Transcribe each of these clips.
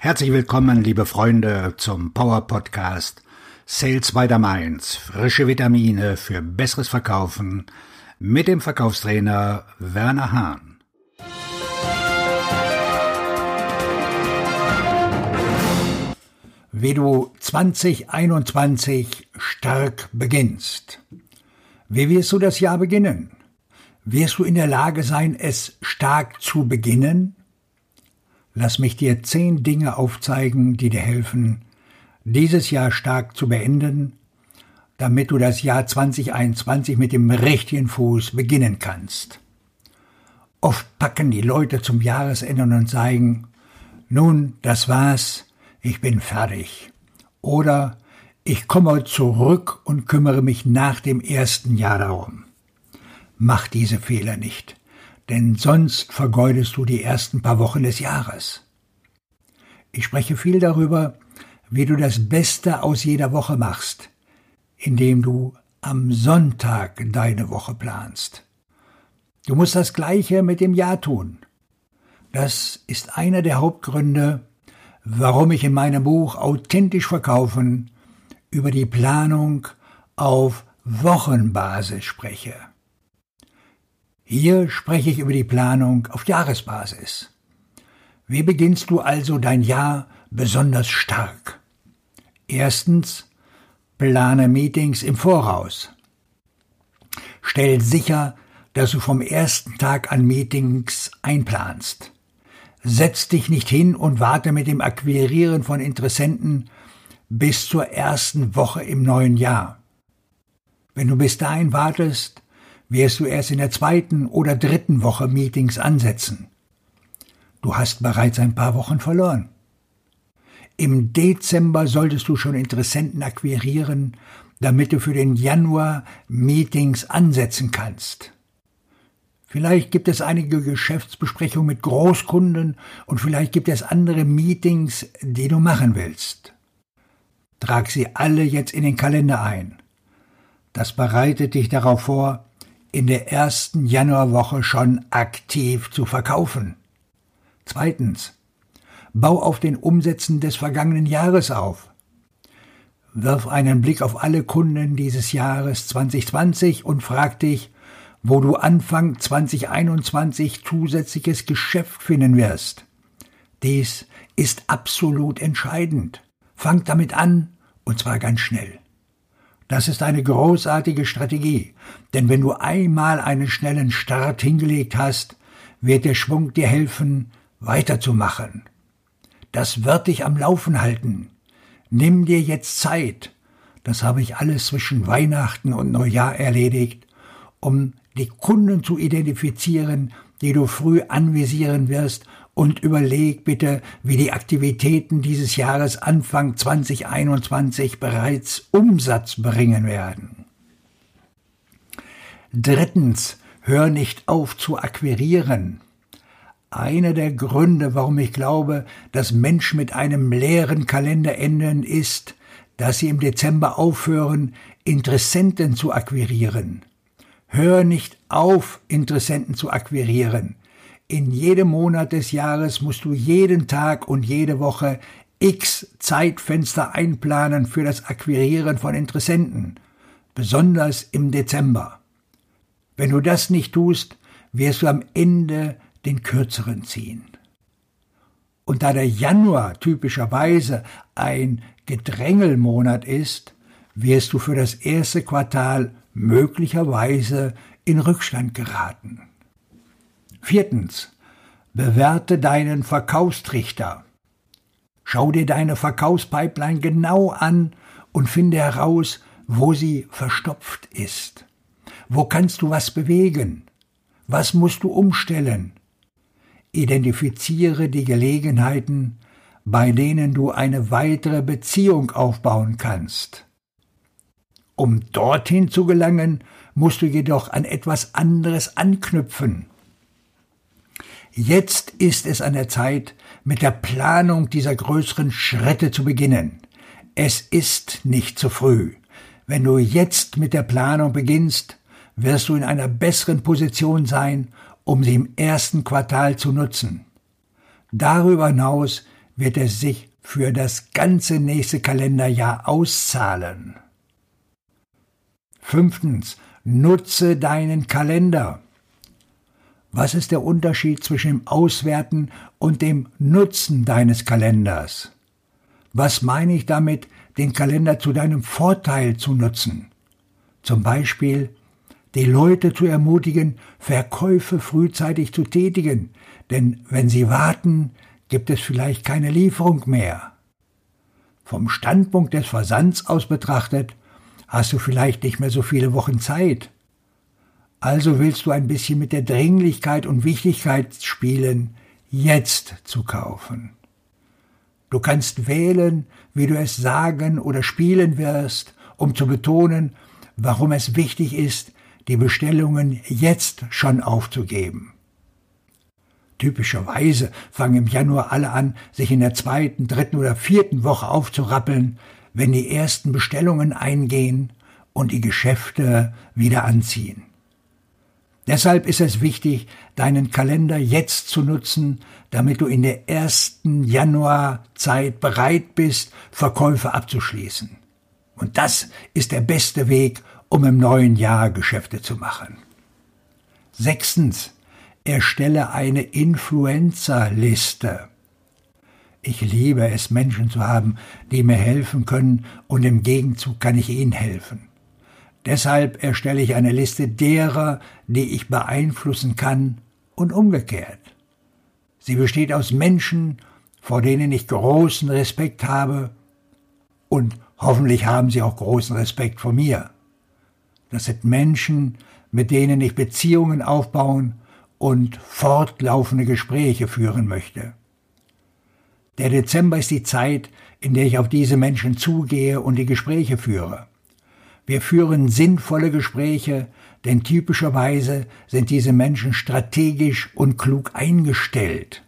Herzlich willkommen, liebe Freunde, zum Power Podcast Sales by the Mainz. Frische Vitamine für besseres Verkaufen mit dem Verkaufstrainer Werner Hahn. Wie du 2021 stark beginnst. Wie wirst du das Jahr beginnen? Wirst du in der Lage sein, es stark zu beginnen? Lass mich dir zehn Dinge aufzeigen, die dir helfen, dieses Jahr stark zu beenden, damit du das Jahr 2021 mit dem richtigen Fuß beginnen kannst. Oft packen die Leute zum Jahresende und sagen, nun, das war's, ich bin fertig. Oder ich komme zurück und kümmere mich nach dem ersten Jahr darum. Mach diese Fehler nicht denn sonst vergeudest du die ersten paar Wochen des Jahres. Ich spreche viel darüber, wie du das Beste aus jeder Woche machst, indem du am Sonntag deine Woche planst. Du musst das Gleiche mit dem Jahr tun. Das ist einer der Hauptgründe, warum ich in meinem Buch Authentisch verkaufen über die Planung auf Wochenbasis spreche. Hier spreche ich über die Planung auf Jahresbasis. Wie beginnst du also dein Jahr besonders stark? Erstens, plane Meetings im Voraus. Stell sicher, dass du vom ersten Tag an Meetings einplanst. Setz dich nicht hin und warte mit dem Akquirieren von Interessenten bis zur ersten Woche im neuen Jahr. Wenn du bis dahin wartest, wirst du erst in der zweiten oder dritten Woche Meetings ansetzen. Du hast bereits ein paar Wochen verloren. Im Dezember solltest du schon Interessenten akquirieren, damit du für den Januar Meetings ansetzen kannst. Vielleicht gibt es einige Geschäftsbesprechungen mit Großkunden und vielleicht gibt es andere Meetings, die du machen willst. Trag sie alle jetzt in den Kalender ein. Das bereitet dich darauf vor, in der ersten Januarwoche schon aktiv zu verkaufen. Zweitens. Bau auf den Umsätzen des vergangenen Jahres auf. Wirf einen Blick auf alle Kunden dieses Jahres 2020 und frag dich, wo du Anfang 2021 zusätzliches Geschäft finden wirst. Dies ist absolut entscheidend. Fang damit an, und zwar ganz schnell. Das ist eine großartige Strategie, denn wenn du einmal einen schnellen Start hingelegt hast, wird der Schwung dir helfen, weiterzumachen. Das wird dich am Laufen halten. Nimm dir jetzt Zeit, das habe ich alles zwischen Weihnachten und Neujahr erledigt, um die Kunden zu identifizieren, die du früh anvisieren wirst und überleg bitte, wie die Aktivitäten dieses Jahres Anfang 2021 bereits Umsatz bringen werden. Drittens, hör nicht auf zu akquirieren. Einer der Gründe, warum ich glaube, dass Menschen mit einem leeren Kalender enden, ist, dass sie im Dezember aufhören, Interessenten zu akquirieren. Hör nicht auf, Interessenten zu akquirieren. In jedem Monat des Jahres musst du jeden Tag und jede Woche x Zeitfenster einplanen für das Akquirieren von Interessenten, besonders im Dezember. Wenn du das nicht tust, wirst du am Ende den kürzeren ziehen. Und da der Januar typischerweise ein Gedrängelmonat ist, wirst du für das erste Quartal möglicherweise in Rückstand geraten. Viertens. Bewerte deinen Verkaufstrichter. Schau dir deine Verkaufspipeline genau an und finde heraus, wo sie verstopft ist. Wo kannst du was bewegen? Was musst du umstellen? Identifiziere die Gelegenheiten, bei denen du eine weitere Beziehung aufbauen kannst. Um dorthin zu gelangen, musst du jedoch an etwas anderes anknüpfen. Jetzt ist es an der Zeit, mit der Planung dieser größeren Schritte zu beginnen. Es ist nicht zu früh. Wenn du jetzt mit der Planung beginnst, wirst du in einer besseren Position sein, um sie im ersten Quartal zu nutzen. Darüber hinaus wird es sich für das ganze nächste Kalenderjahr auszahlen. Fünftens, nutze deinen Kalender. Was ist der Unterschied zwischen dem Auswerten und dem Nutzen deines Kalenders? Was meine ich damit, den Kalender zu deinem Vorteil zu nutzen? Zum Beispiel, die Leute zu ermutigen, Verkäufe frühzeitig zu tätigen, denn wenn sie warten, gibt es vielleicht keine Lieferung mehr. Vom Standpunkt des Versands aus betrachtet, hast du vielleicht nicht mehr so viele Wochen Zeit. Also willst du ein bisschen mit der Dringlichkeit und Wichtigkeit spielen, jetzt zu kaufen. Du kannst wählen, wie du es sagen oder spielen wirst, um zu betonen, warum es wichtig ist, die Bestellungen jetzt schon aufzugeben. Typischerweise fangen im Januar alle an, sich in der zweiten, dritten oder vierten Woche aufzurappeln, wenn die ersten Bestellungen eingehen und die Geschäfte wieder anziehen. Deshalb ist es wichtig, deinen Kalender jetzt zu nutzen, damit du in der ersten Januarzeit bereit bist, Verkäufe abzuschließen. Und das ist der beste Weg, um im neuen Jahr Geschäfte zu machen. Sechstens, erstelle eine Influencer-Liste. Ich liebe es, Menschen zu haben, die mir helfen können, und im Gegenzug kann ich ihnen helfen. Deshalb erstelle ich eine Liste derer, die ich beeinflussen kann und umgekehrt. Sie besteht aus Menschen, vor denen ich großen Respekt habe und hoffentlich haben sie auch großen Respekt vor mir. Das sind Menschen, mit denen ich Beziehungen aufbauen und fortlaufende Gespräche führen möchte. Der Dezember ist die Zeit, in der ich auf diese Menschen zugehe und die Gespräche führe. Wir führen sinnvolle Gespräche, denn typischerweise sind diese Menschen strategisch und klug eingestellt.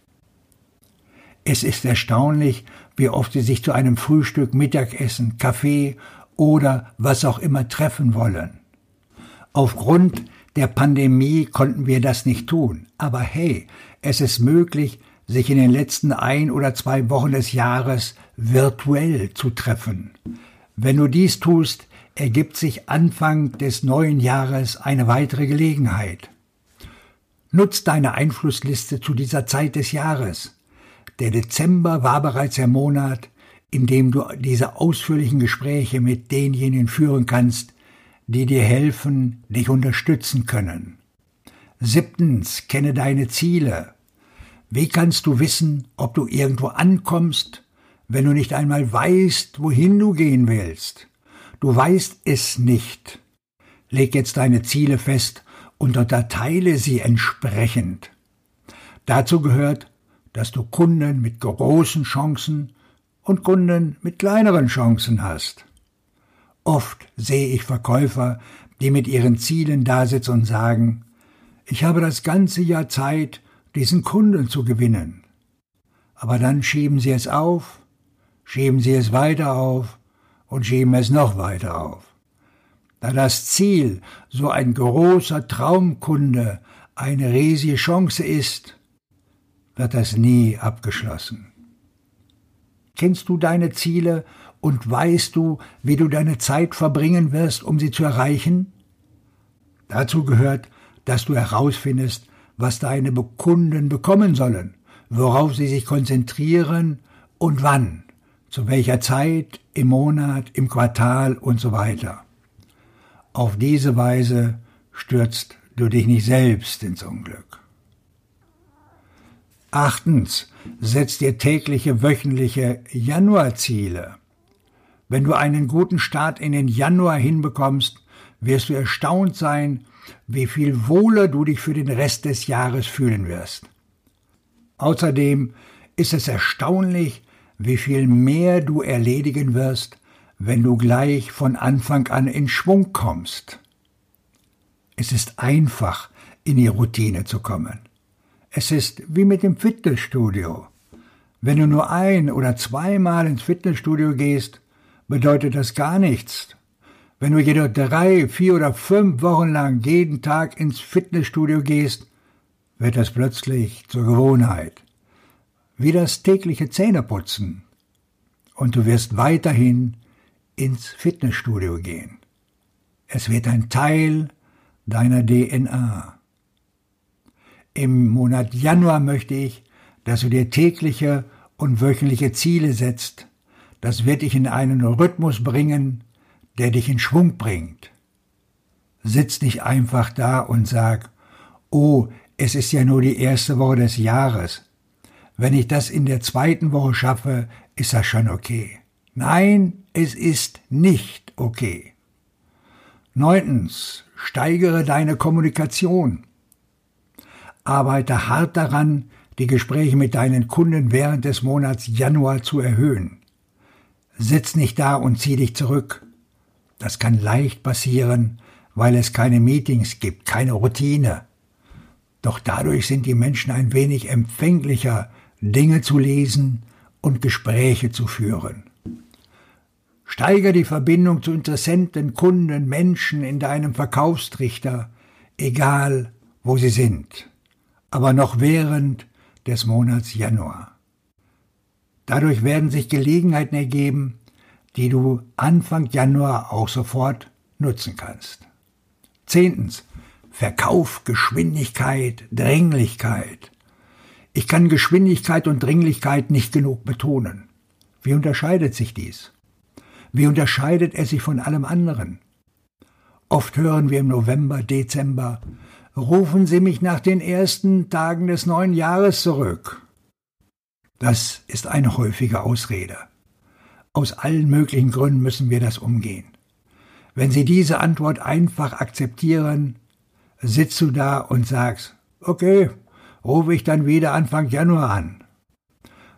Es ist erstaunlich, wie oft sie sich zu einem Frühstück, Mittagessen, Kaffee oder was auch immer treffen wollen. Aufgrund der Pandemie konnten wir das nicht tun. Aber hey, es ist möglich, sich in den letzten ein oder zwei Wochen des Jahres virtuell zu treffen. Wenn du dies tust, ergibt sich Anfang des neuen Jahres eine weitere Gelegenheit. Nutz deine Einflussliste zu dieser Zeit des Jahres. Der Dezember war bereits der Monat, in dem du diese ausführlichen Gespräche mit denjenigen führen kannst, die dir helfen, dich unterstützen können. Siebtens, kenne deine Ziele. Wie kannst du wissen, ob du irgendwo ankommst, wenn du nicht einmal weißt, wohin du gehen willst? Du weißt es nicht. Leg jetzt deine Ziele fest und unterteile sie entsprechend. Dazu gehört, dass du Kunden mit großen Chancen und Kunden mit kleineren Chancen hast. Oft sehe ich Verkäufer, die mit ihren Zielen dasitzen und sagen, ich habe das ganze Jahr Zeit, diesen Kunden zu gewinnen. Aber dann schieben sie es auf, schieben sie es weiter auf und schieben es noch weiter auf. Da das Ziel, so ein großer Traumkunde, eine riesige Chance ist, wird das nie abgeschlossen. Kennst du deine Ziele und weißt du, wie du deine Zeit verbringen wirst, um sie zu erreichen? Dazu gehört, dass du herausfindest, was deine Kunden bekommen sollen, worauf sie sich konzentrieren und wann, zu welcher Zeit, im Monat, im Quartal und so weiter. Auf diese Weise stürzt du dich nicht selbst ins Unglück. Achtens, setz dir tägliche, wöchentliche Januarziele. Wenn du einen guten Start in den Januar hinbekommst, wirst du erstaunt sein, wie viel wohler du dich für den Rest des Jahres fühlen wirst. Außerdem ist es erstaunlich, wie viel mehr du erledigen wirst, wenn du gleich von Anfang an in Schwung kommst. Es ist einfach, in die Routine zu kommen. Es ist wie mit dem Fitnessstudio. Wenn du nur ein oder zweimal ins Fitnessstudio gehst, bedeutet das gar nichts. Wenn du jedoch drei, vier oder fünf Wochen lang jeden Tag ins Fitnessstudio gehst, wird das plötzlich zur Gewohnheit. Wie das tägliche Zähneputzen. Und du wirst weiterhin ins Fitnessstudio gehen. Es wird ein Teil deiner DNA. Im Monat Januar möchte ich, dass du dir tägliche und wöchentliche Ziele setzt. Das wird dich in einen Rhythmus bringen, der dich in Schwung bringt. Sitz nicht einfach da und sag, oh, es ist ja nur die erste Woche des Jahres. Wenn ich das in der zweiten Woche schaffe, ist das schon okay. Nein, es ist nicht okay. Neuntens, steigere deine Kommunikation. Arbeite hart daran, die Gespräche mit deinen Kunden während des Monats Januar zu erhöhen. Sitz nicht da und zieh dich zurück. Das kann leicht passieren, weil es keine Meetings gibt, keine Routine. Doch dadurch sind die Menschen ein wenig empfänglicher, Dinge zu lesen und Gespräche zu führen. Steiger die Verbindung zu Interessenten, Kunden, Menschen in deinem Verkaufstrichter, egal wo sie sind, aber noch während des Monats Januar. Dadurch werden sich Gelegenheiten ergeben, die du Anfang Januar auch sofort nutzen kannst. Zehntens. Verkauf, Geschwindigkeit, Dringlichkeit. Ich kann Geschwindigkeit und Dringlichkeit nicht genug betonen. Wie unterscheidet sich dies? Wie unterscheidet es sich von allem anderen? Oft hören wir im November, Dezember, rufen Sie mich nach den ersten Tagen des neuen Jahres zurück. Das ist eine häufige Ausrede. Aus allen möglichen Gründen müssen wir das umgehen. Wenn Sie diese Antwort einfach akzeptieren, sitzt du da und sagst, okay, rufe ich dann wieder Anfang Januar an.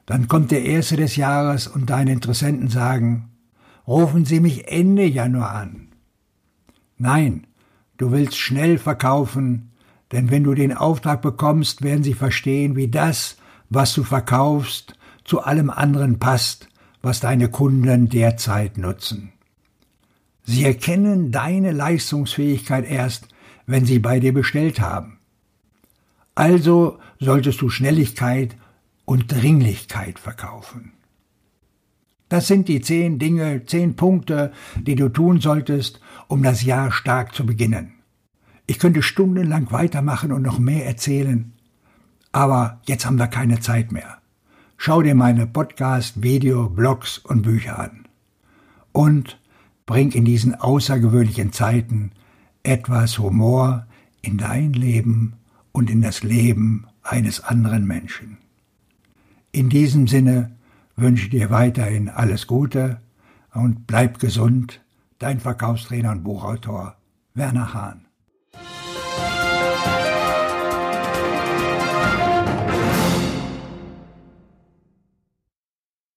Dann kommt der erste des Jahres und deine Interessenten sagen, rufen Sie mich Ende Januar an. Nein, du willst schnell verkaufen, denn wenn du den Auftrag bekommst, werden sie verstehen, wie das, was du verkaufst, zu allem anderen passt, was deine Kunden derzeit nutzen. Sie erkennen deine Leistungsfähigkeit erst, wenn sie bei dir bestellt haben. Also solltest du Schnelligkeit und Dringlichkeit verkaufen. Das sind die zehn Dinge, zehn Punkte, die du tun solltest, um das Jahr stark zu beginnen. Ich könnte stundenlang weitermachen und noch mehr erzählen, aber jetzt haben wir keine Zeit mehr. Schau dir meine Podcast, Video, Blogs und Bücher an. Und bring in diesen außergewöhnlichen Zeiten etwas Humor in dein Leben und in das Leben eines anderen Menschen. In diesem Sinne wünsche dir weiterhin alles Gute und bleib gesund, dein Verkaufstrainer und Buchautor Werner Hahn.